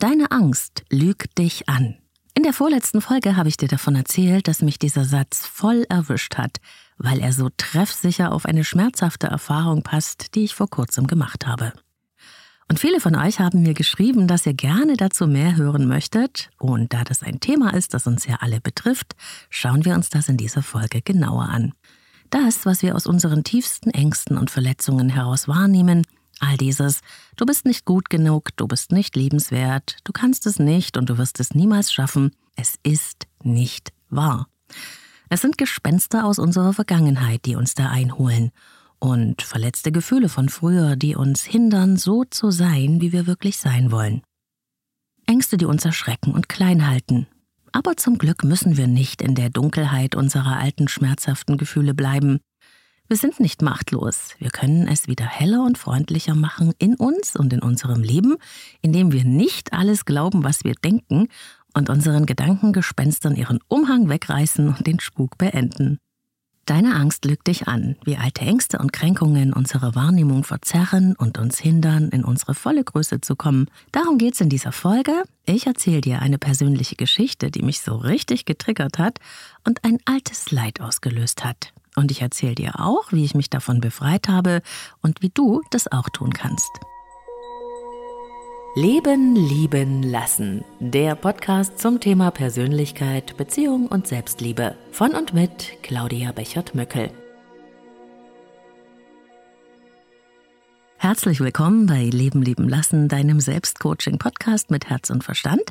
Deine Angst lügt dich an. In der vorletzten Folge habe ich dir davon erzählt, dass mich dieser Satz voll erwischt hat, weil er so treffsicher auf eine schmerzhafte Erfahrung passt, die ich vor kurzem gemacht habe. Und viele von euch haben mir geschrieben, dass ihr gerne dazu mehr hören möchtet. Und da das ein Thema ist, das uns ja alle betrifft, schauen wir uns das in dieser Folge genauer an. Das, was wir aus unseren tiefsten Ängsten und Verletzungen heraus wahrnehmen, all dieses, du bist nicht gut genug, du bist nicht liebenswert, du kannst es nicht und du wirst es niemals schaffen, es ist nicht wahr. Es sind Gespenster aus unserer Vergangenheit, die uns da einholen und verletzte Gefühle von früher, die uns hindern, so zu sein, wie wir wirklich sein wollen. Ängste, die uns erschrecken und klein halten. Aber zum Glück müssen wir nicht in der Dunkelheit unserer alten schmerzhaften Gefühle bleiben. Wir sind nicht machtlos. Wir können es wieder heller und freundlicher machen in uns und in unserem Leben, indem wir nicht alles glauben, was wir denken und unseren Gedankengespenstern ihren Umhang wegreißen und den Spuk beenden. Deine Angst lügt dich an, wie alte Ängste und Kränkungen unsere Wahrnehmung verzerren und uns hindern, in unsere volle Größe zu kommen. Darum geht's in dieser Folge. Ich erzähle dir eine persönliche Geschichte, die mich so richtig getriggert hat und ein altes Leid ausgelöst hat. Und ich erzähle dir auch, wie ich mich davon befreit habe und wie du das auch tun kannst. Leben, lieben, lassen. Der Podcast zum Thema Persönlichkeit, Beziehung und Selbstliebe. Von und mit Claudia Bechert-Möckel. Herzlich willkommen bei Leben, lieben, lassen, deinem Selbstcoaching-Podcast mit Herz und Verstand.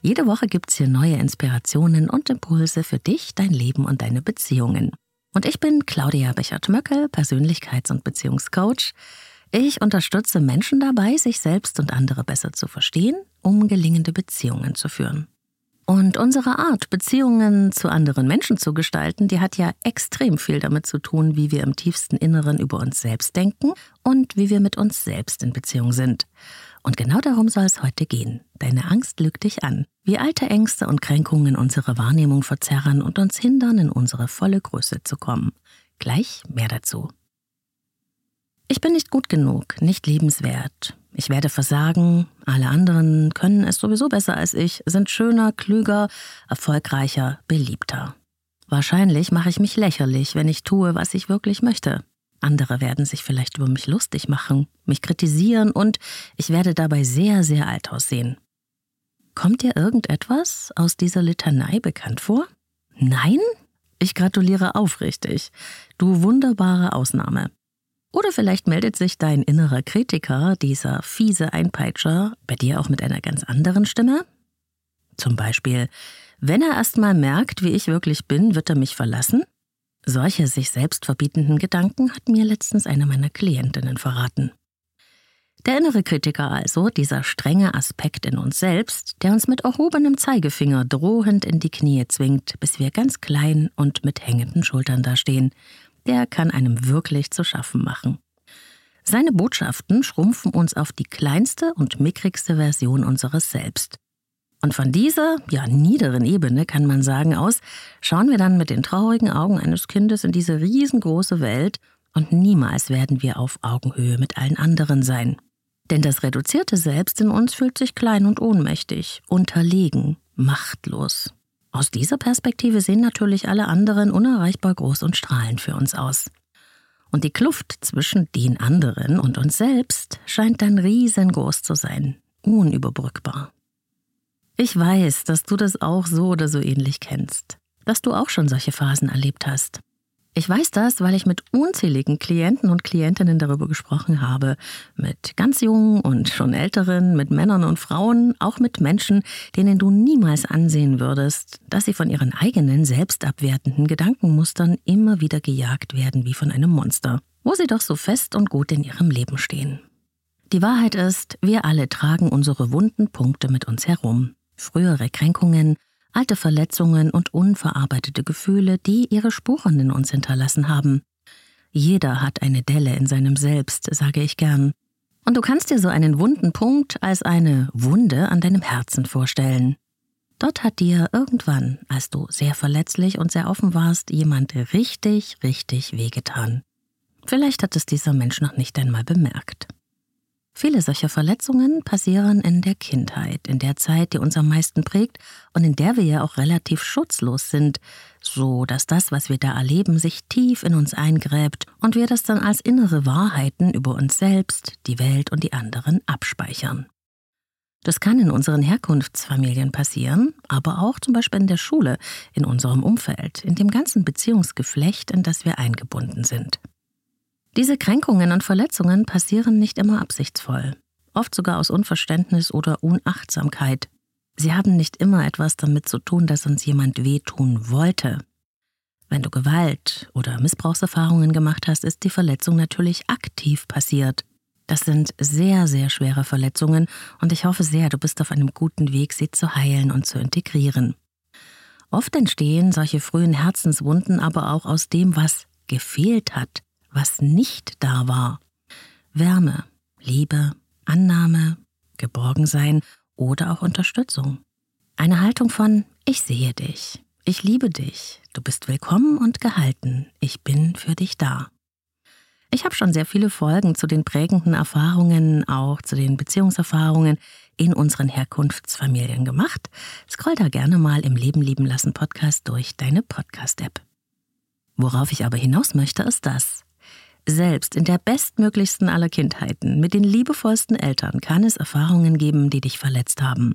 Jede Woche gibt's hier neue Inspirationen und Impulse für dich, dein Leben und deine Beziehungen. Und ich bin Claudia Bechert-Möckel, Persönlichkeits- und Beziehungscoach. Ich unterstütze Menschen dabei, sich selbst und andere besser zu verstehen, um gelingende Beziehungen zu führen. Und unsere Art, Beziehungen zu anderen Menschen zu gestalten, die hat ja extrem viel damit zu tun, wie wir im tiefsten Inneren über uns selbst denken und wie wir mit uns selbst in Beziehung sind. Und genau darum soll es heute gehen. Deine Angst lügt dich an. Wie alte Ängste und Kränkungen unsere Wahrnehmung verzerren und uns hindern, in unsere volle Größe zu kommen. Gleich mehr dazu. Ich bin nicht gut genug, nicht liebenswert. Ich werde versagen, alle anderen können es sowieso besser als ich, sind schöner, klüger, erfolgreicher, beliebter. Wahrscheinlich mache ich mich lächerlich, wenn ich tue, was ich wirklich möchte. Andere werden sich vielleicht über mich lustig machen, mich kritisieren und ich werde dabei sehr, sehr alt aussehen. Kommt dir irgendetwas aus dieser Litanei bekannt vor? Nein? Ich gratuliere aufrichtig. Du wunderbare Ausnahme. Oder vielleicht meldet sich dein innerer Kritiker, dieser fiese Einpeitscher, bei dir auch mit einer ganz anderen Stimme? Zum Beispiel, wenn er erst mal merkt, wie ich wirklich bin, wird er mich verlassen? Solche sich selbst verbietenden Gedanken hat mir letztens eine meiner Klientinnen verraten. Der innere Kritiker also, dieser strenge Aspekt in uns selbst, der uns mit erhobenem Zeigefinger drohend in die Knie zwingt, bis wir ganz klein und mit hängenden Schultern dastehen der kann einem wirklich zu schaffen machen. Seine Botschaften schrumpfen uns auf die kleinste und mickrigste Version unseres Selbst. Und von dieser, ja, niederen Ebene, kann man sagen, aus, schauen wir dann mit den traurigen Augen eines Kindes in diese riesengroße Welt und niemals werden wir auf Augenhöhe mit allen anderen sein. Denn das reduzierte Selbst in uns fühlt sich klein und ohnmächtig, unterlegen, machtlos. Aus dieser Perspektive sehen natürlich alle anderen unerreichbar groß und strahlend für uns aus. Und die Kluft zwischen den anderen und uns selbst scheint dann riesengroß zu sein, unüberbrückbar. Ich weiß, dass du das auch so oder so ähnlich kennst, dass du auch schon solche Phasen erlebt hast. Ich weiß das, weil ich mit unzähligen Klienten und Klientinnen darüber gesprochen habe. Mit ganz jungen und schon älteren, mit Männern und Frauen, auch mit Menschen, denen du niemals ansehen würdest, dass sie von ihren eigenen selbstabwertenden Gedankenmustern immer wieder gejagt werden wie von einem Monster, wo sie doch so fest und gut in ihrem Leben stehen. Die Wahrheit ist, wir alle tragen unsere wunden Punkte mit uns herum. Frühere Kränkungen, alte Verletzungen und unverarbeitete Gefühle, die ihre Spuren in uns hinterlassen haben. Jeder hat eine Delle in seinem Selbst, sage ich gern. Und du kannst dir so einen wunden Punkt als eine Wunde an deinem Herzen vorstellen. Dort hat dir irgendwann, als du sehr verletzlich und sehr offen warst, jemand richtig, richtig wehgetan. Vielleicht hat es dieser Mensch noch nicht einmal bemerkt. Viele solcher Verletzungen passieren in der Kindheit, in der Zeit, die uns am meisten prägt und in der wir ja auch relativ schutzlos sind, so dass das, was wir da erleben, sich tief in uns eingräbt und wir das dann als innere Wahrheiten über uns selbst, die Welt und die anderen abspeichern. Das kann in unseren Herkunftsfamilien passieren, aber auch zum Beispiel in der Schule, in unserem Umfeld, in dem ganzen Beziehungsgeflecht, in das wir eingebunden sind. Diese Kränkungen und Verletzungen passieren nicht immer absichtsvoll, oft sogar aus Unverständnis oder Unachtsamkeit. Sie haben nicht immer etwas damit zu tun, dass uns jemand wehtun wollte. Wenn du Gewalt oder Missbrauchserfahrungen gemacht hast, ist die Verletzung natürlich aktiv passiert. Das sind sehr, sehr schwere Verletzungen und ich hoffe sehr, du bist auf einem guten Weg, sie zu heilen und zu integrieren. Oft entstehen solche frühen Herzenswunden aber auch aus dem, was gefehlt hat, was nicht da war. Wärme, Liebe, Annahme, Geborgensein oder auch Unterstützung. Eine Haltung von Ich sehe dich, ich liebe dich, du bist willkommen und gehalten, ich bin für dich da. Ich habe schon sehr viele Folgen zu den prägenden Erfahrungen, auch zu den Beziehungserfahrungen in unseren Herkunftsfamilien gemacht. Scroll da gerne mal im Leben lieben lassen Podcast durch deine Podcast-App. Worauf ich aber hinaus möchte, ist das. Selbst in der bestmöglichsten aller Kindheiten, mit den liebevollsten Eltern, kann es Erfahrungen geben, die dich verletzt haben.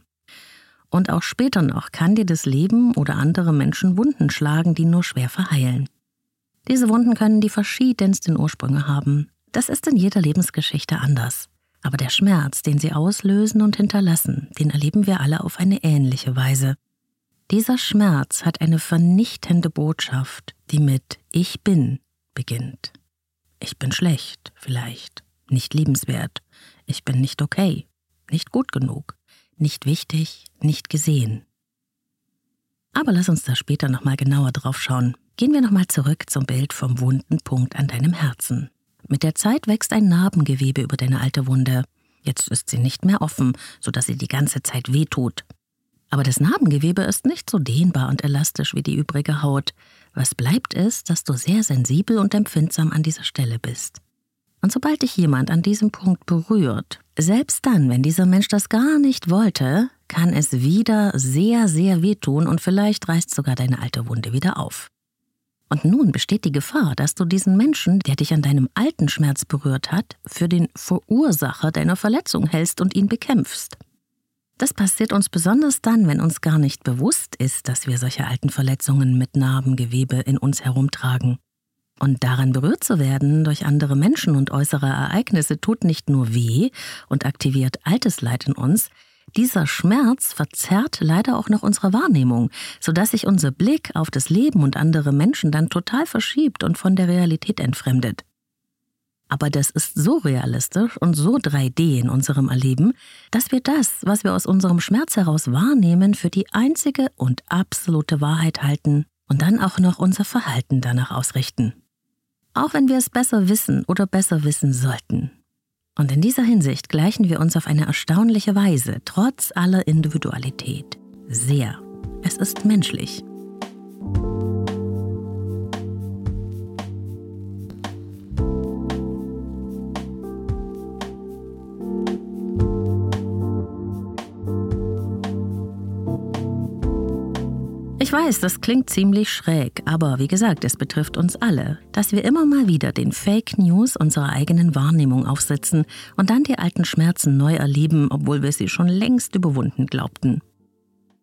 Und auch später noch kann dir das Leben oder andere Menschen Wunden schlagen, die nur schwer verheilen. Diese Wunden können die verschiedensten Ursprünge haben. Das ist in jeder Lebensgeschichte anders. Aber der Schmerz, den sie auslösen und hinterlassen, den erleben wir alle auf eine ähnliche Weise. Dieser Schmerz hat eine vernichtende Botschaft, die mit Ich bin beginnt. Ich bin schlecht, vielleicht, nicht liebenswert, ich bin nicht okay, nicht gut genug, nicht wichtig, nicht gesehen. Aber lass uns da später nochmal genauer drauf schauen. Gehen wir nochmal zurück zum Bild vom wunden Punkt an deinem Herzen. Mit der Zeit wächst ein Narbengewebe über deine alte Wunde. Jetzt ist sie nicht mehr offen, sodass sie die ganze Zeit wehtut. Aber das Narbengewebe ist nicht so dehnbar und elastisch wie die übrige Haut. Was bleibt ist, dass du sehr sensibel und empfindsam an dieser Stelle bist. Und sobald dich jemand an diesem Punkt berührt, selbst dann, wenn dieser Mensch das gar nicht wollte, kann es wieder sehr, sehr wehtun und vielleicht reißt sogar deine alte Wunde wieder auf. Und nun besteht die Gefahr, dass du diesen Menschen, der dich an deinem alten Schmerz berührt hat, für den Verursacher deiner Verletzung hältst und ihn bekämpfst. Das passiert uns besonders dann, wenn uns gar nicht bewusst ist, dass wir solche alten Verletzungen mit Narbengewebe in uns herumtragen. Und daran berührt zu werden durch andere Menschen und äußere Ereignisse tut nicht nur weh und aktiviert altes Leid in uns, dieser Schmerz verzerrt leider auch noch unsere Wahrnehmung, sodass sich unser Blick auf das Leben und andere Menschen dann total verschiebt und von der Realität entfremdet. Aber das ist so realistisch und so 3D in unserem Erleben, dass wir das, was wir aus unserem Schmerz heraus wahrnehmen, für die einzige und absolute Wahrheit halten und dann auch noch unser Verhalten danach ausrichten. Auch wenn wir es besser wissen oder besser wissen sollten. Und in dieser Hinsicht gleichen wir uns auf eine erstaunliche Weise, trotz aller Individualität. Sehr. Es ist menschlich. Weiß, das klingt ziemlich schräg, aber wie gesagt, es betrifft uns alle, dass wir immer mal wieder den Fake News unserer eigenen Wahrnehmung aufsetzen und dann die alten Schmerzen neu erleben, obwohl wir sie schon längst überwunden glaubten.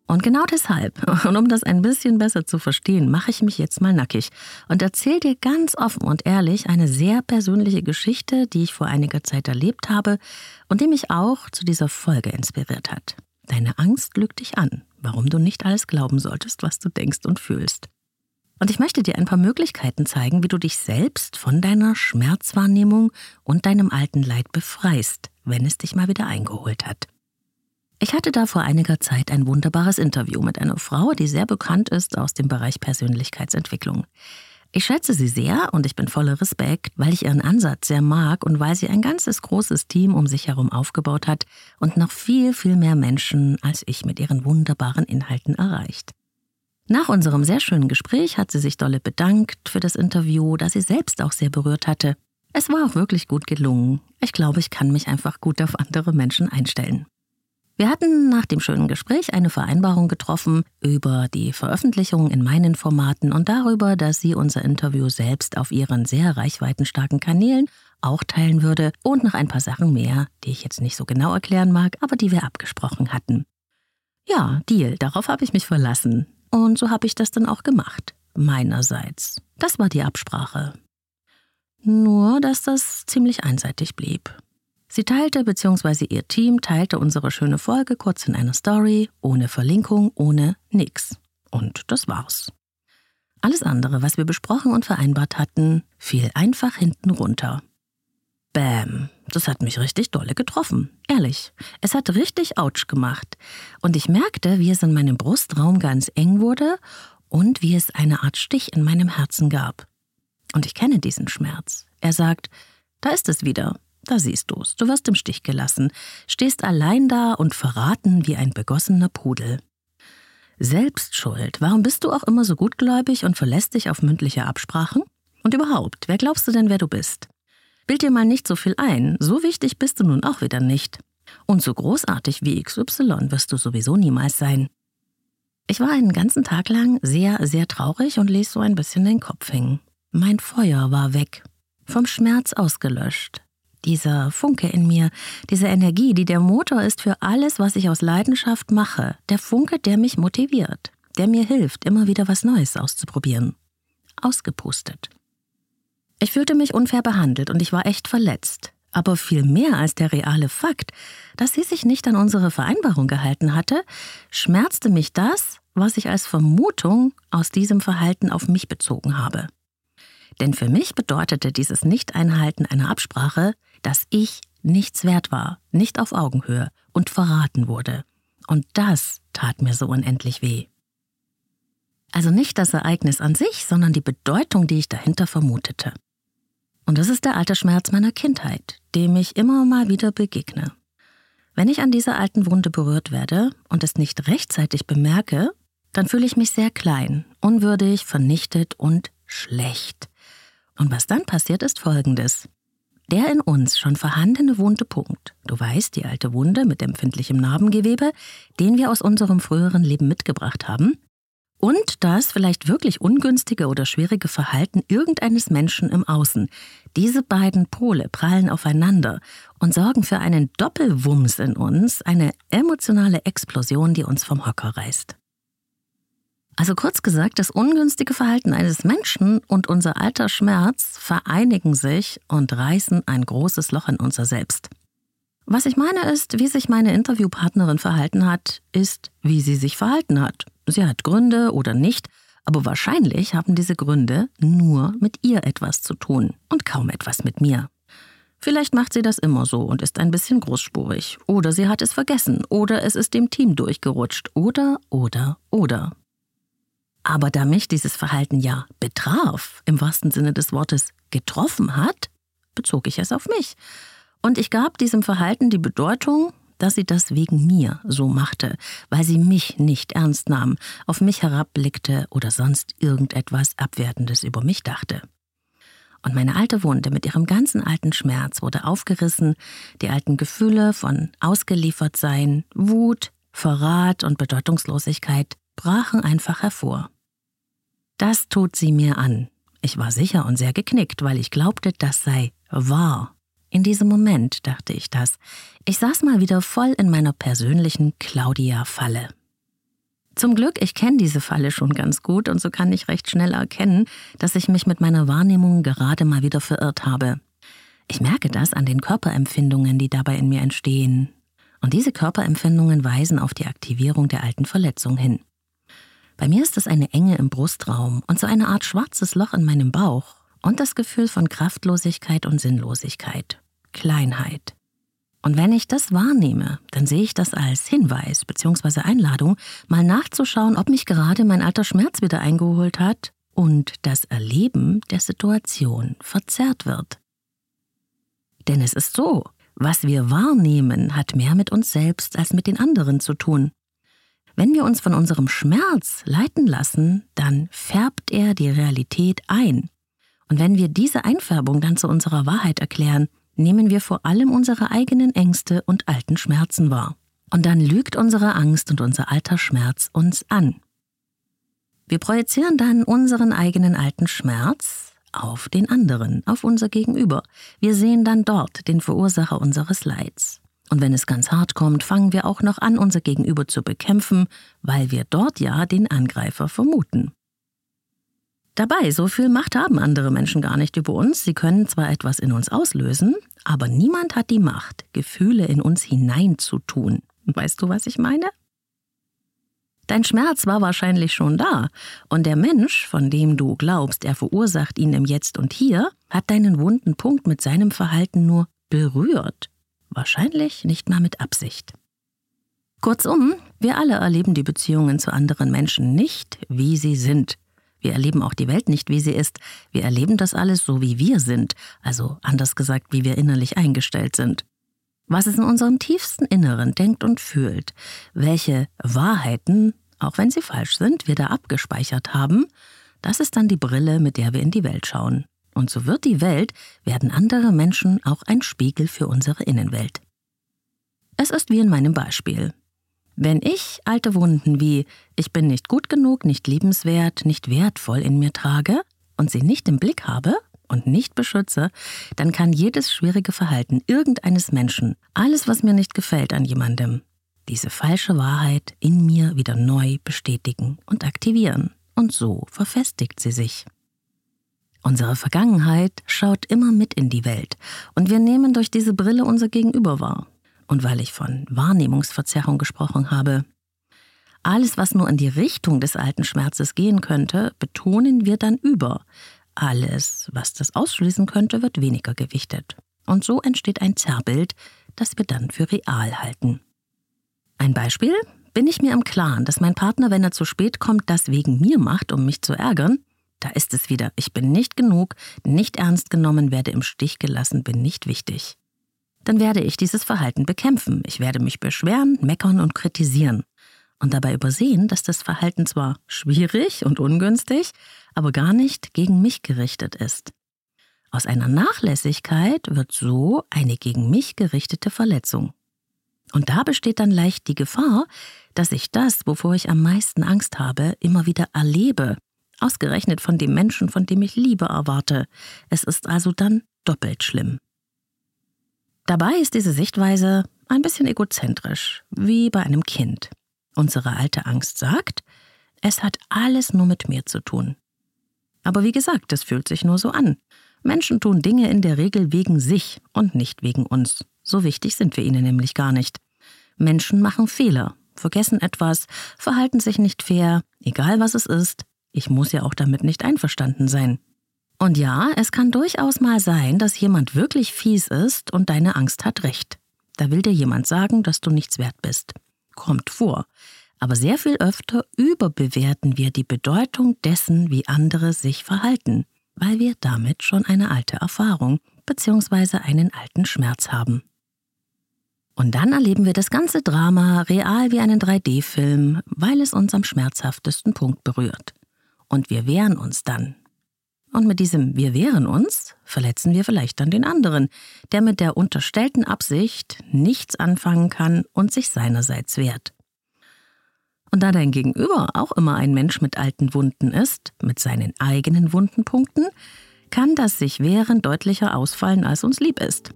Und genau deshalb, und um das ein bisschen besser zu verstehen, mache ich mich jetzt mal nackig und erzähle dir ganz offen und ehrlich eine sehr persönliche Geschichte, die ich vor einiger Zeit erlebt habe und die mich auch zu dieser Folge inspiriert hat. Deine Angst lügt dich an warum du nicht alles glauben solltest, was du denkst und fühlst. Und ich möchte dir ein paar Möglichkeiten zeigen, wie du dich selbst von deiner Schmerzwahrnehmung und deinem alten Leid befreist, wenn es dich mal wieder eingeholt hat. Ich hatte da vor einiger Zeit ein wunderbares Interview mit einer Frau, die sehr bekannt ist aus dem Bereich Persönlichkeitsentwicklung. Ich schätze sie sehr und ich bin voller Respekt, weil ich ihren Ansatz sehr mag und weil sie ein ganzes großes Team um sich herum aufgebaut hat und noch viel, viel mehr Menschen als ich mit ihren wunderbaren Inhalten erreicht. Nach unserem sehr schönen Gespräch hat sie sich dolle bedankt für das Interview, das sie selbst auch sehr berührt hatte. Es war auch wirklich gut gelungen. Ich glaube, ich kann mich einfach gut auf andere Menschen einstellen. Wir hatten nach dem schönen Gespräch eine Vereinbarung getroffen über die Veröffentlichung in meinen Formaten und darüber, dass sie unser Interview selbst auf ihren sehr reichweitenstarken Kanälen auch teilen würde und noch ein paar Sachen mehr, die ich jetzt nicht so genau erklären mag, aber die wir abgesprochen hatten. Ja, Deal, darauf habe ich mich verlassen. Und so habe ich das dann auch gemacht. Meinerseits. Das war die Absprache. Nur, dass das ziemlich einseitig blieb. Sie teilte bzw. ihr Team teilte unsere schöne Folge kurz in einer Story, ohne Verlinkung, ohne nix. Und das war's. Alles andere, was wir besprochen und vereinbart hatten, fiel einfach hinten runter. Bäm, das hat mich richtig dolle getroffen. Ehrlich, es hat richtig Autsch gemacht. Und ich merkte, wie es in meinem Brustraum ganz eng wurde und wie es eine Art Stich in meinem Herzen gab. Und ich kenne diesen Schmerz. Er sagt, da ist es wieder. Da siehst du's. Du wirst im Stich gelassen, stehst allein da und verraten wie ein begossener Pudel. Selbstschuld. Warum bist du auch immer so gutgläubig und verlässt dich auf mündliche Absprachen? Und überhaupt, wer glaubst du denn, wer du bist? Bild dir mal nicht so viel ein, so wichtig bist du nun auch wieder nicht. Und so großartig wie XY wirst du sowieso niemals sein. Ich war einen ganzen Tag lang sehr, sehr traurig und ließ so ein bisschen den Kopf hängen. Mein Feuer war weg, vom Schmerz ausgelöscht. Dieser Funke in mir, diese Energie, die der Motor ist für alles, was ich aus Leidenschaft mache, der Funke, der mich motiviert, der mir hilft, immer wieder was Neues auszuprobieren. Ausgepustet. Ich fühlte mich unfair behandelt und ich war echt verletzt. Aber viel mehr als der reale Fakt, dass sie sich nicht an unsere Vereinbarung gehalten hatte, schmerzte mich das, was ich als Vermutung aus diesem Verhalten auf mich bezogen habe. Denn für mich bedeutete dieses Nicht-Einhalten einer Absprache, dass ich nichts wert war, nicht auf Augenhöhe und verraten wurde. Und das tat mir so unendlich weh. Also nicht das Ereignis an sich, sondern die Bedeutung, die ich dahinter vermutete. Und das ist der alte Schmerz meiner Kindheit, dem ich immer mal wieder begegne. Wenn ich an dieser alten Wunde berührt werde und es nicht rechtzeitig bemerke, dann fühle ich mich sehr klein, unwürdig, vernichtet und schlecht. Und was dann passiert, ist Folgendes. Der in uns schon vorhandene wunde Punkt, du weißt, die alte Wunde mit empfindlichem Narbengewebe, den wir aus unserem früheren Leben mitgebracht haben, und das vielleicht wirklich ungünstige oder schwierige Verhalten irgendeines Menschen im Außen. Diese beiden Pole prallen aufeinander und sorgen für einen Doppelwumms in uns, eine emotionale Explosion, die uns vom Hocker reißt. Also kurz gesagt, das ungünstige Verhalten eines Menschen und unser alter Schmerz vereinigen sich und reißen ein großes Loch in unser Selbst. Was ich meine ist, wie sich meine Interviewpartnerin verhalten hat, ist, wie sie sich verhalten hat. Sie hat Gründe oder nicht, aber wahrscheinlich haben diese Gründe nur mit ihr etwas zu tun und kaum etwas mit mir. Vielleicht macht sie das immer so und ist ein bisschen großspurig. Oder sie hat es vergessen. Oder es ist dem Team durchgerutscht. Oder, oder, oder. Aber da mich dieses Verhalten ja betraf, im wahrsten Sinne des Wortes getroffen hat, bezog ich es auf mich. Und ich gab diesem Verhalten die Bedeutung, dass sie das wegen mir so machte, weil sie mich nicht ernst nahm, auf mich herabblickte oder sonst irgendetwas Abwertendes über mich dachte. Und meine alte Wunde mit ihrem ganzen alten Schmerz wurde aufgerissen, die alten Gefühle von Ausgeliefertsein, Wut, Verrat und Bedeutungslosigkeit brachen einfach hervor. Das tut sie mir an. Ich war sicher und sehr geknickt, weil ich glaubte, das sei wahr. In diesem Moment dachte ich das. Ich saß mal wieder voll in meiner persönlichen Claudia-Falle. Zum Glück, ich kenne diese Falle schon ganz gut und so kann ich recht schnell erkennen, dass ich mich mit meiner Wahrnehmung gerade mal wieder verirrt habe. Ich merke das an den Körperempfindungen, die dabei in mir entstehen. Und diese Körperempfindungen weisen auf die Aktivierung der alten Verletzung hin. Bei mir ist es eine Enge im Brustraum und so eine Art schwarzes Loch in meinem Bauch und das Gefühl von Kraftlosigkeit und Sinnlosigkeit. Kleinheit. Und wenn ich das wahrnehme, dann sehe ich das als Hinweis bzw. Einladung, mal nachzuschauen, ob mich gerade mein alter Schmerz wieder eingeholt hat und das Erleben der Situation verzerrt wird. Denn es ist so, was wir wahrnehmen, hat mehr mit uns selbst als mit den anderen zu tun. Wenn wir uns von unserem Schmerz leiten lassen, dann färbt er die Realität ein Und wenn wir diese Einfärbung dann zu unserer Wahrheit erklären, nehmen wir vor allem unsere eigenen Ängste und alten Schmerzen wahr. Und dann lügt unsere Angst und unser alter Schmerz uns an. Wir projizieren dann unseren eigenen alten Schmerz auf den anderen, auf unser Gegenüber. Wir sehen dann dort den Verursacher unseres Leids. Und wenn es ganz hart kommt, fangen wir auch noch an, unser Gegenüber zu bekämpfen, weil wir dort ja den Angreifer vermuten. Dabei, so viel Macht haben andere Menschen gar nicht über uns. Sie können zwar etwas in uns auslösen, aber niemand hat die Macht, Gefühle in uns hineinzutun. Weißt du, was ich meine? Dein Schmerz war wahrscheinlich schon da, und der Mensch, von dem du glaubst, er verursacht ihn im Jetzt und Hier, hat deinen wunden Punkt mit seinem Verhalten nur berührt. Wahrscheinlich nicht mal mit Absicht. Kurzum, wir alle erleben die Beziehungen zu anderen Menschen nicht, wie sie sind. Wir erleben auch die Welt nicht, wie sie ist. Wir erleben das alles so, wie wir sind, also anders gesagt, wie wir innerlich eingestellt sind. Was es in unserem tiefsten Inneren denkt und fühlt, welche Wahrheiten, auch wenn sie falsch sind, wir da abgespeichert haben, das ist dann die Brille, mit der wir in die Welt schauen. Und so wird die Welt, werden andere Menschen auch ein Spiegel für unsere Innenwelt. Es ist wie in meinem Beispiel. Wenn ich alte Wunden wie ich bin nicht gut genug, nicht liebenswert, nicht wertvoll in mir trage und sie nicht im Blick habe und nicht beschütze, dann kann jedes schwierige Verhalten irgendeines Menschen, alles, was mir nicht gefällt an jemandem, diese falsche Wahrheit in mir wieder neu bestätigen und aktivieren. Und so verfestigt sie sich. Unsere Vergangenheit schaut immer mit in die Welt und wir nehmen durch diese Brille unser Gegenüber wahr und weil ich von Wahrnehmungsverzerrung gesprochen habe. Alles, was nur in die Richtung des alten Schmerzes gehen könnte, betonen wir dann über. Alles, was das ausschließen könnte, wird weniger gewichtet. Und so entsteht ein Zerrbild, das wir dann für real halten. Ein Beispiel? Bin ich mir im Klaren, dass mein Partner, wenn er zu spät kommt, das wegen mir macht, um mich zu ärgern? Da ist es wieder. Ich bin nicht genug, nicht ernst genommen, werde im Stich gelassen, bin nicht wichtig dann werde ich dieses Verhalten bekämpfen. Ich werde mich beschweren, meckern und kritisieren. Und dabei übersehen, dass das Verhalten zwar schwierig und ungünstig, aber gar nicht gegen mich gerichtet ist. Aus einer Nachlässigkeit wird so eine gegen mich gerichtete Verletzung. Und da besteht dann leicht die Gefahr, dass ich das, wovor ich am meisten Angst habe, immer wieder erlebe, ausgerechnet von dem Menschen, von dem ich Liebe erwarte. Es ist also dann doppelt schlimm. Dabei ist diese Sichtweise ein bisschen egozentrisch, wie bei einem Kind. Unsere alte Angst sagt, es hat alles nur mit mir zu tun. Aber wie gesagt, es fühlt sich nur so an. Menschen tun Dinge in der Regel wegen sich und nicht wegen uns. So wichtig sind wir ihnen nämlich gar nicht. Menschen machen Fehler, vergessen etwas, verhalten sich nicht fair, egal was es ist. Ich muss ja auch damit nicht einverstanden sein. Und ja, es kann durchaus mal sein, dass jemand wirklich fies ist und deine Angst hat recht. Da will dir jemand sagen, dass du nichts wert bist. Kommt vor. Aber sehr viel öfter überbewerten wir die Bedeutung dessen, wie andere sich verhalten, weil wir damit schon eine alte Erfahrung bzw. einen alten Schmerz haben. Und dann erleben wir das ganze Drama real wie einen 3D-Film, weil es uns am schmerzhaftesten Punkt berührt. Und wir wehren uns dann, und mit diesem Wir wehren uns verletzen wir vielleicht dann den anderen, der mit der unterstellten Absicht nichts anfangen kann und sich seinerseits wehrt. Und da dein Gegenüber auch immer ein Mensch mit alten Wunden ist, mit seinen eigenen Wundenpunkten, kann das sich wehren deutlicher ausfallen, als uns lieb ist.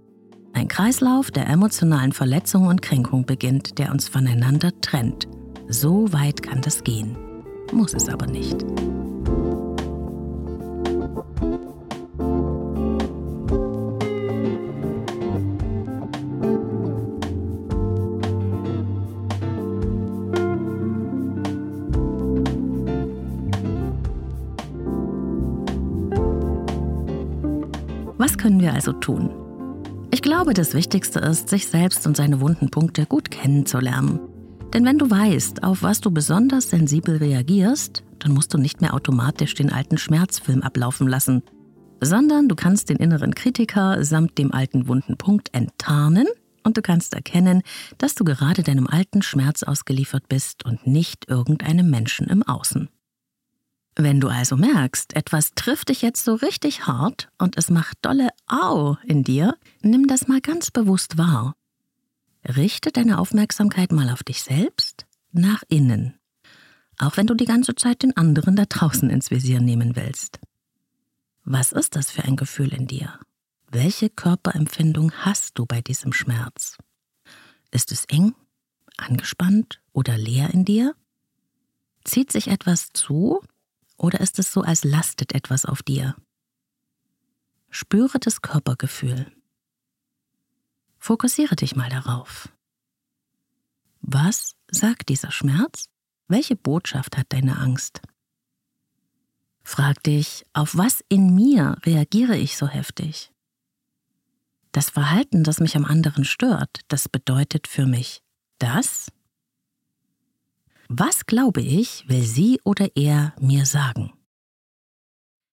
Ein Kreislauf der emotionalen Verletzung und Kränkung beginnt, der uns voneinander trennt. So weit kann das gehen, muss es aber nicht. Können wir also tun? Ich glaube, das Wichtigste ist, sich selbst und seine wunden Punkte gut kennenzulernen. Denn wenn du weißt, auf was du besonders sensibel reagierst, dann musst du nicht mehr automatisch den alten Schmerzfilm ablaufen lassen, sondern du kannst den inneren Kritiker samt dem alten wunden Punkt enttarnen und du kannst erkennen, dass du gerade deinem alten Schmerz ausgeliefert bist und nicht irgendeinem Menschen im Außen. Wenn du also merkst, etwas trifft dich jetzt so richtig hart und es macht dolle Au in dir, nimm das mal ganz bewusst wahr. Richte deine Aufmerksamkeit mal auf dich selbst, nach innen. Auch wenn du die ganze Zeit den anderen da draußen ins Visier nehmen willst. Was ist das für ein Gefühl in dir? Welche Körperempfindung hast du bei diesem Schmerz? Ist es eng, angespannt oder leer in dir? Zieht sich etwas zu oder ist es so, als lastet etwas auf dir? Spüre das Körpergefühl. Fokussiere dich mal darauf. Was sagt dieser Schmerz? Welche Botschaft hat deine Angst? Frag dich, auf was in mir reagiere ich so heftig? Das Verhalten, das mich am anderen stört, das bedeutet für mich das was glaube ich, will sie oder er mir sagen?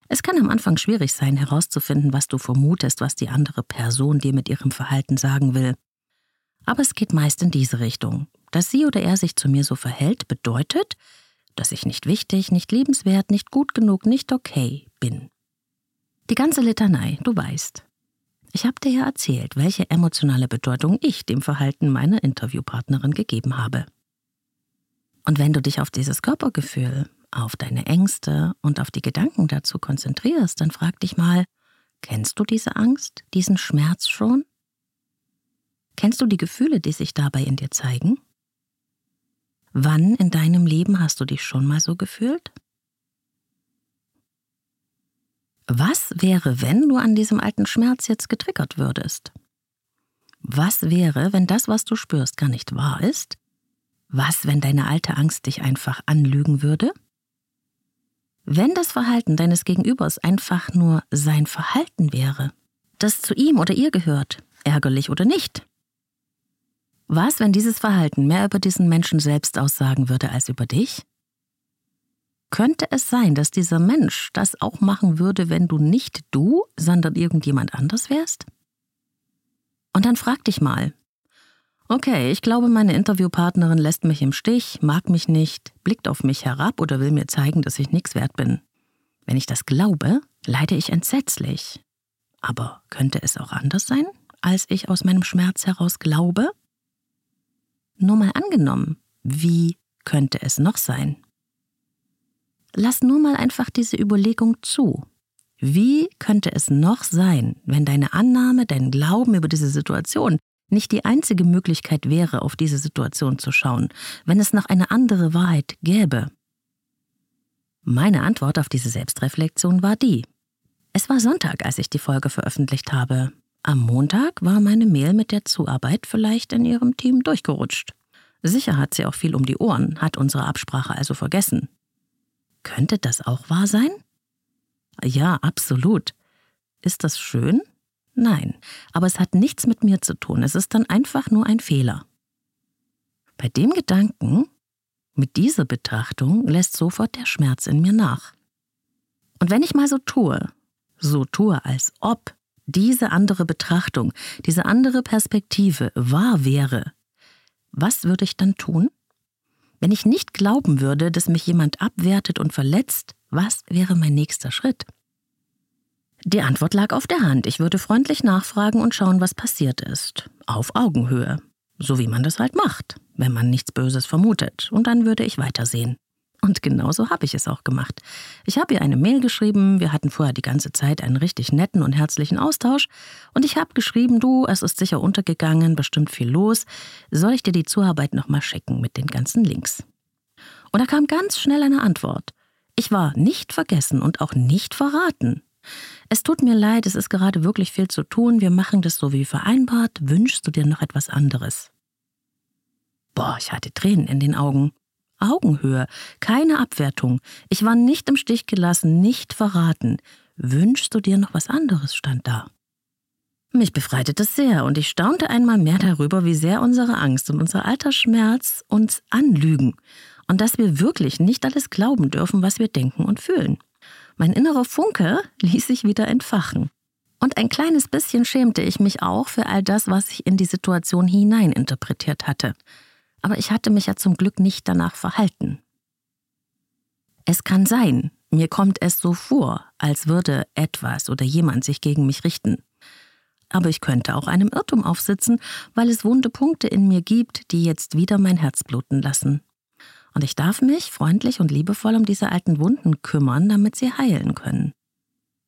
Es kann am Anfang schwierig sein, herauszufinden, was du vermutest, was die andere Person dir mit ihrem Verhalten sagen will. Aber es geht meist in diese Richtung. Dass sie oder er sich zu mir so verhält, bedeutet, dass ich nicht wichtig, nicht liebenswert, nicht gut genug, nicht okay bin. Die ganze Litanei, du weißt. Ich habe dir ja erzählt, welche emotionale Bedeutung ich dem Verhalten meiner Interviewpartnerin gegeben habe. Und wenn du dich auf dieses Körpergefühl, auf deine Ängste und auf die Gedanken dazu konzentrierst, dann frag dich mal, kennst du diese Angst, diesen Schmerz schon? Kennst du die Gefühle, die sich dabei in dir zeigen? Wann in deinem Leben hast du dich schon mal so gefühlt? Was wäre, wenn du an diesem alten Schmerz jetzt getriggert würdest? Was wäre, wenn das, was du spürst, gar nicht wahr ist, was, wenn deine alte Angst dich einfach anlügen würde? Wenn das Verhalten deines Gegenübers einfach nur sein Verhalten wäre, das zu ihm oder ihr gehört, ärgerlich oder nicht? Was, wenn dieses Verhalten mehr über diesen Menschen selbst aussagen würde als über dich? Könnte es sein, dass dieser Mensch das auch machen würde, wenn du nicht du, sondern irgendjemand anders wärst? Und dann frag dich mal, Okay, ich glaube, meine Interviewpartnerin lässt mich im Stich, mag mich nicht, blickt auf mich herab oder will mir zeigen, dass ich nichts wert bin. Wenn ich das glaube, leide ich entsetzlich. Aber könnte es auch anders sein, als ich aus meinem Schmerz heraus glaube? Nur mal angenommen, wie könnte es noch sein? Lass nur mal einfach diese Überlegung zu. Wie könnte es noch sein, wenn deine Annahme, dein Glauben über diese Situation nicht die einzige Möglichkeit wäre, auf diese Situation zu schauen, wenn es noch eine andere Wahrheit gäbe? Meine Antwort auf diese Selbstreflexion war die. Es war Sonntag, als ich die Folge veröffentlicht habe. Am Montag war meine Mail mit der Zuarbeit vielleicht in ihrem Team durchgerutscht. Sicher hat sie auch viel um die Ohren, hat unsere Absprache also vergessen. Könnte das auch wahr sein? Ja, absolut. Ist das schön? Nein, aber es hat nichts mit mir zu tun, es ist dann einfach nur ein Fehler. Bei dem Gedanken, mit dieser Betrachtung, lässt sofort der Schmerz in mir nach. Und wenn ich mal so tue, so tue, als ob diese andere Betrachtung, diese andere Perspektive wahr wäre, was würde ich dann tun? Wenn ich nicht glauben würde, dass mich jemand abwertet und verletzt, was wäre mein nächster Schritt? Die Antwort lag auf der Hand. Ich würde freundlich nachfragen und schauen, was passiert ist. Auf Augenhöhe. So wie man das halt macht, wenn man nichts Böses vermutet. Und dann würde ich weitersehen. Und genauso habe ich es auch gemacht. Ich habe ihr eine Mail geschrieben, wir hatten vorher die ganze Zeit einen richtig netten und herzlichen Austausch, und ich habe geschrieben, du, es ist sicher untergegangen, bestimmt viel los, soll ich dir die Zuarbeit nochmal schicken mit den ganzen Links? Und da kam ganz schnell eine Antwort. Ich war nicht vergessen und auch nicht verraten. Es tut mir leid, es ist gerade wirklich viel zu tun, wir machen das so wie vereinbart, wünschst du dir noch etwas anderes? Boah, ich hatte Tränen in den Augen. Augenhöhe, keine Abwertung. Ich war nicht im Stich gelassen, nicht verraten. Wünschst du dir noch was anderes, stand da. Mich befreite das sehr und ich staunte einmal mehr darüber, wie sehr unsere Angst und unser alter Schmerz uns anlügen und dass wir wirklich nicht alles glauben dürfen, was wir denken und fühlen. Mein innerer Funke ließ sich wieder entfachen. Und ein kleines bisschen schämte ich mich auch für all das, was ich in die Situation hineininterpretiert hatte. Aber ich hatte mich ja zum Glück nicht danach verhalten. Es kann sein, Mir kommt es so vor, als würde etwas oder jemand sich gegen mich richten. Aber ich könnte auch einem Irrtum aufsitzen, weil es wunde Punkte in mir gibt, die jetzt wieder mein Herz bluten lassen. Und ich darf mich freundlich und liebevoll um diese alten Wunden kümmern, damit sie heilen können.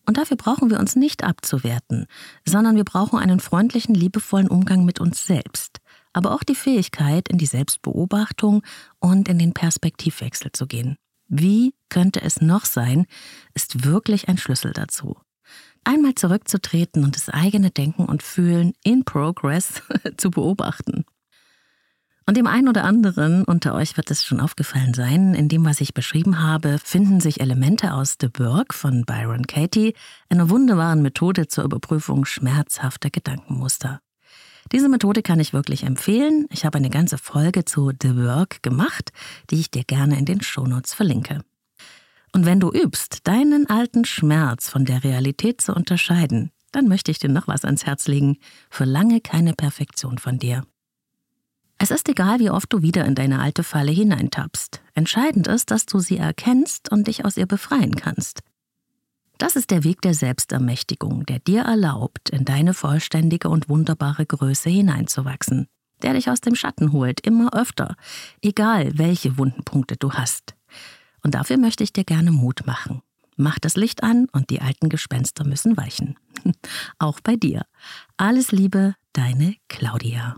Und dafür brauchen wir uns nicht abzuwerten, sondern wir brauchen einen freundlichen, liebevollen Umgang mit uns selbst, aber auch die Fähigkeit, in die Selbstbeobachtung und in den Perspektivwechsel zu gehen. Wie könnte es noch sein, ist wirklich ein Schlüssel dazu. Einmal zurückzutreten und das eigene Denken und Fühlen in Progress zu beobachten. Und dem einen oder anderen unter euch wird es schon aufgefallen sein, in dem, was ich beschrieben habe, finden sich Elemente aus The Work von Byron Katie, einer wunderbaren Methode zur Überprüfung schmerzhafter Gedankenmuster. Diese Methode kann ich wirklich empfehlen. Ich habe eine ganze Folge zu The Work gemacht, die ich dir gerne in den Shownotes verlinke. Und wenn du übst, deinen alten Schmerz von der Realität zu unterscheiden, dann möchte ich dir noch was ans Herz legen. Verlange keine Perfektion von dir. Es ist egal, wie oft du wieder in deine alte Falle hineintappst. Entscheidend ist, dass du sie erkennst und dich aus ihr befreien kannst. Das ist der Weg der Selbstermächtigung, der dir erlaubt, in deine vollständige und wunderbare Größe hineinzuwachsen, der dich aus dem Schatten holt, immer öfter, egal welche Wundenpunkte du hast. Und dafür möchte ich dir gerne Mut machen. Mach das Licht an und die alten Gespenster müssen weichen. Auch bei dir. Alles Liebe, deine Claudia.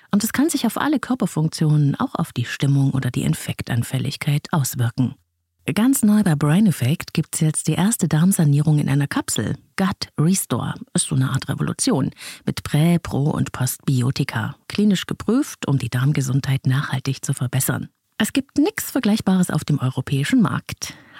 und es kann sich auf alle Körperfunktionen, auch auf die Stimmung oder die Infektanfälligkeit auswirken. Ganz neu bei Brain Effect gibt es jetzt die erste Darmsanierung in einer Kapsel. Gut Restore ist so eine Art Revolution mit Prä-, Pro- und Postbiotika. Klinisch geprüft, um die Darmgesundheit nachhaltig zu verbessern. Es gibt nichts Vergleichbares auf dem europäischen Markt.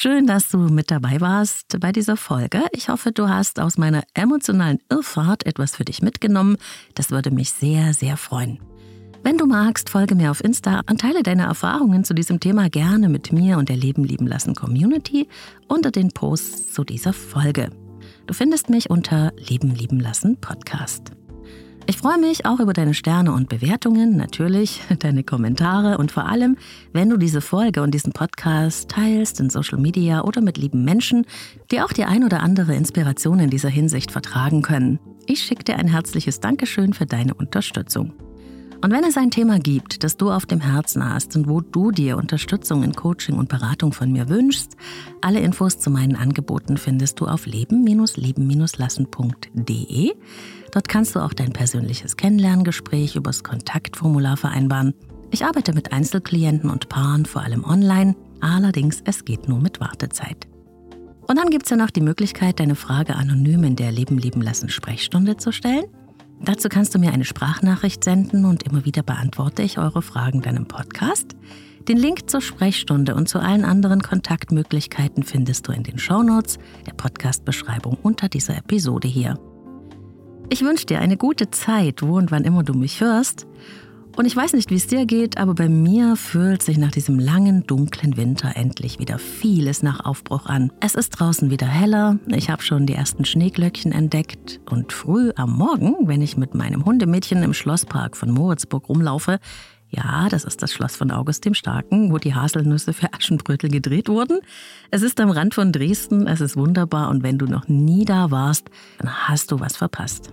Schön, dass du mit dabei warst bei dieser Folge. Ich hoffe, du hast aus meiner emotionalen Irrfahrt etwas für dich mitgenommen. Das würde mich sehr, sehr freuen. Wenn du magst, folge mir auf Insta und teile deine Erfahrungen zu diesem Thema gerne mit mir und der Leben lieben lassen Community unter den Posts zu dieser Folge. Du findest mich unter Leben lieben lassen Podcast. Ich freue mich auch über deine Sterne und Bewertungen, natürlich deine Kommentare und vor allem, wenn du diese Folge und diesen Podcast teilst in Social Media oder mit lieben Menschen, die auch die ein oder andere Inspiration in dieser Hinsicht vertragen können. Ich schicke dir ein herzliches Dankeschön für deine Unterstützung. Und wenn es ein Thema gibt, das du auf dem Herzen hast und wo du dir Unterstützung in Coaching und Beratung von mir wünschst, alle Infos zu meinen Angeboten findest du auf leben-leben-lassen.de. Dort kannst du auch dein persönliches Kennenlerngespräch übers Kontaktformular vereinbaren. Ich arbeite mit Einzelklienten und Paaren vor allem online, allerdings es geht nur mit Wartezeit. Und dann gibt es ja noch die Möglichkeit, deine Frage anonym in der Leben lieben lassen Sprechstunde zu stellen. Dazu kannst du mir eine Sprachnachricht senden und immer wieder beantworte ich eure Fragen dann im Podcast. Den Link zur Sprechstunde und zu allen anderen Kontaktmöglichkeiten findest du in den Shownotes der Podcast-Beschreibung unter dieser Episode hier. Ich wünsche dir eine gute Zeit, wo und wann immer du mich hörst. Und ich weiß nicht, wie es dir geht, aber bei mir fühlt sich nach diesem langen, dunklen Winter endlich wieder vieles nach Aufbruch an. Es ist draußen wieder heller, ich habe schon die ersten Schneeglöckchen entdeckt und früh am Morgen, wenn ich mit meinem Hundemädchen im Schlosspark von Moritzburg rumlaufe, Ja, das ist das Schloss von August dem Starken, wo die Haselnüsse für Aschenbrötel gedreht wurden. Es ist am Rand von Dresden, es ist wunderbar und wenn du noch nie da warst, dann hast du was verpasst.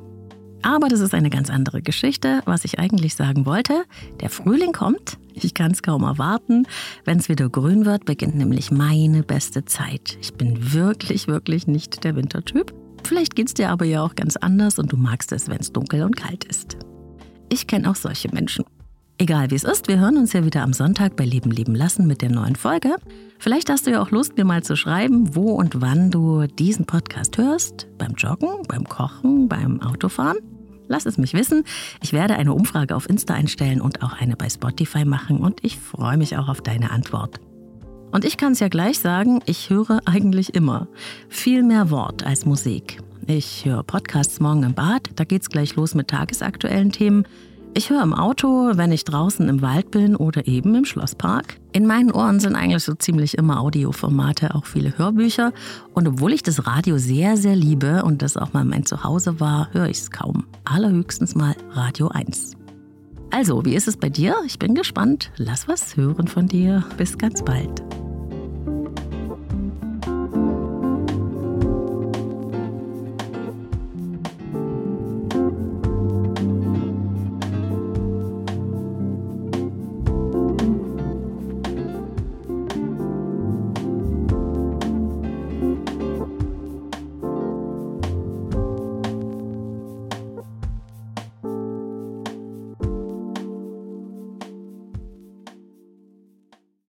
Aber das ist eine ganz andere Geschichte. Was ich eigentlich sagen wollte, der Frühling kommt. Ich kann es kaum erwarten. Wenn es wieder grün wird, beginnt nämlich meine beste Zeit. Ich bin wirklich, wirklich nicht der Wintertyp. Vielleicht geht es dir aber ja auch ganz anders und du magst es, wenn es dunkel und kalt ist. Ich kenne auch solche Menschen. Egal wie es ist, wir hören uns ja wieder am Sonntag bei Leben leben lassen mit der neuen Folge. Vielleicht hast du ja auch Lust, mir mal zu schreiben, wo und wann du diesen Podcast hörst. Beim Joggen, beim Kochen, beim Autofahren. Lass es mich wissen. Ich werde eine Umfrage auf Insta einstellen und auch eine bei Spotify machen und ich freue mich auch auf deine Antwort. Und ich kann es ja gleich sagen, ich höre eigentlich immer viel mehr Wort als Musik. Ich höre Podcasts morgen im Bad, da geht's gleich los mit tagesaktuellen Themen. Ich höre im Auto, wenn ich draußen im Wald bin oder eben im Schlosspark. In meinen Ohren sind eigentlich so ziemlich immer Audioformate, auch viele Hörbücher. Und obwohl ich das Radio sehr, sehr liebe und das auch mal mein Zuhause war, höre ich es kaum. Allerhöchstens mal Radio 1. Also, wie ist es bei dir? Ich bin gespannt. Lass was hören von dir. Bis ganz bald.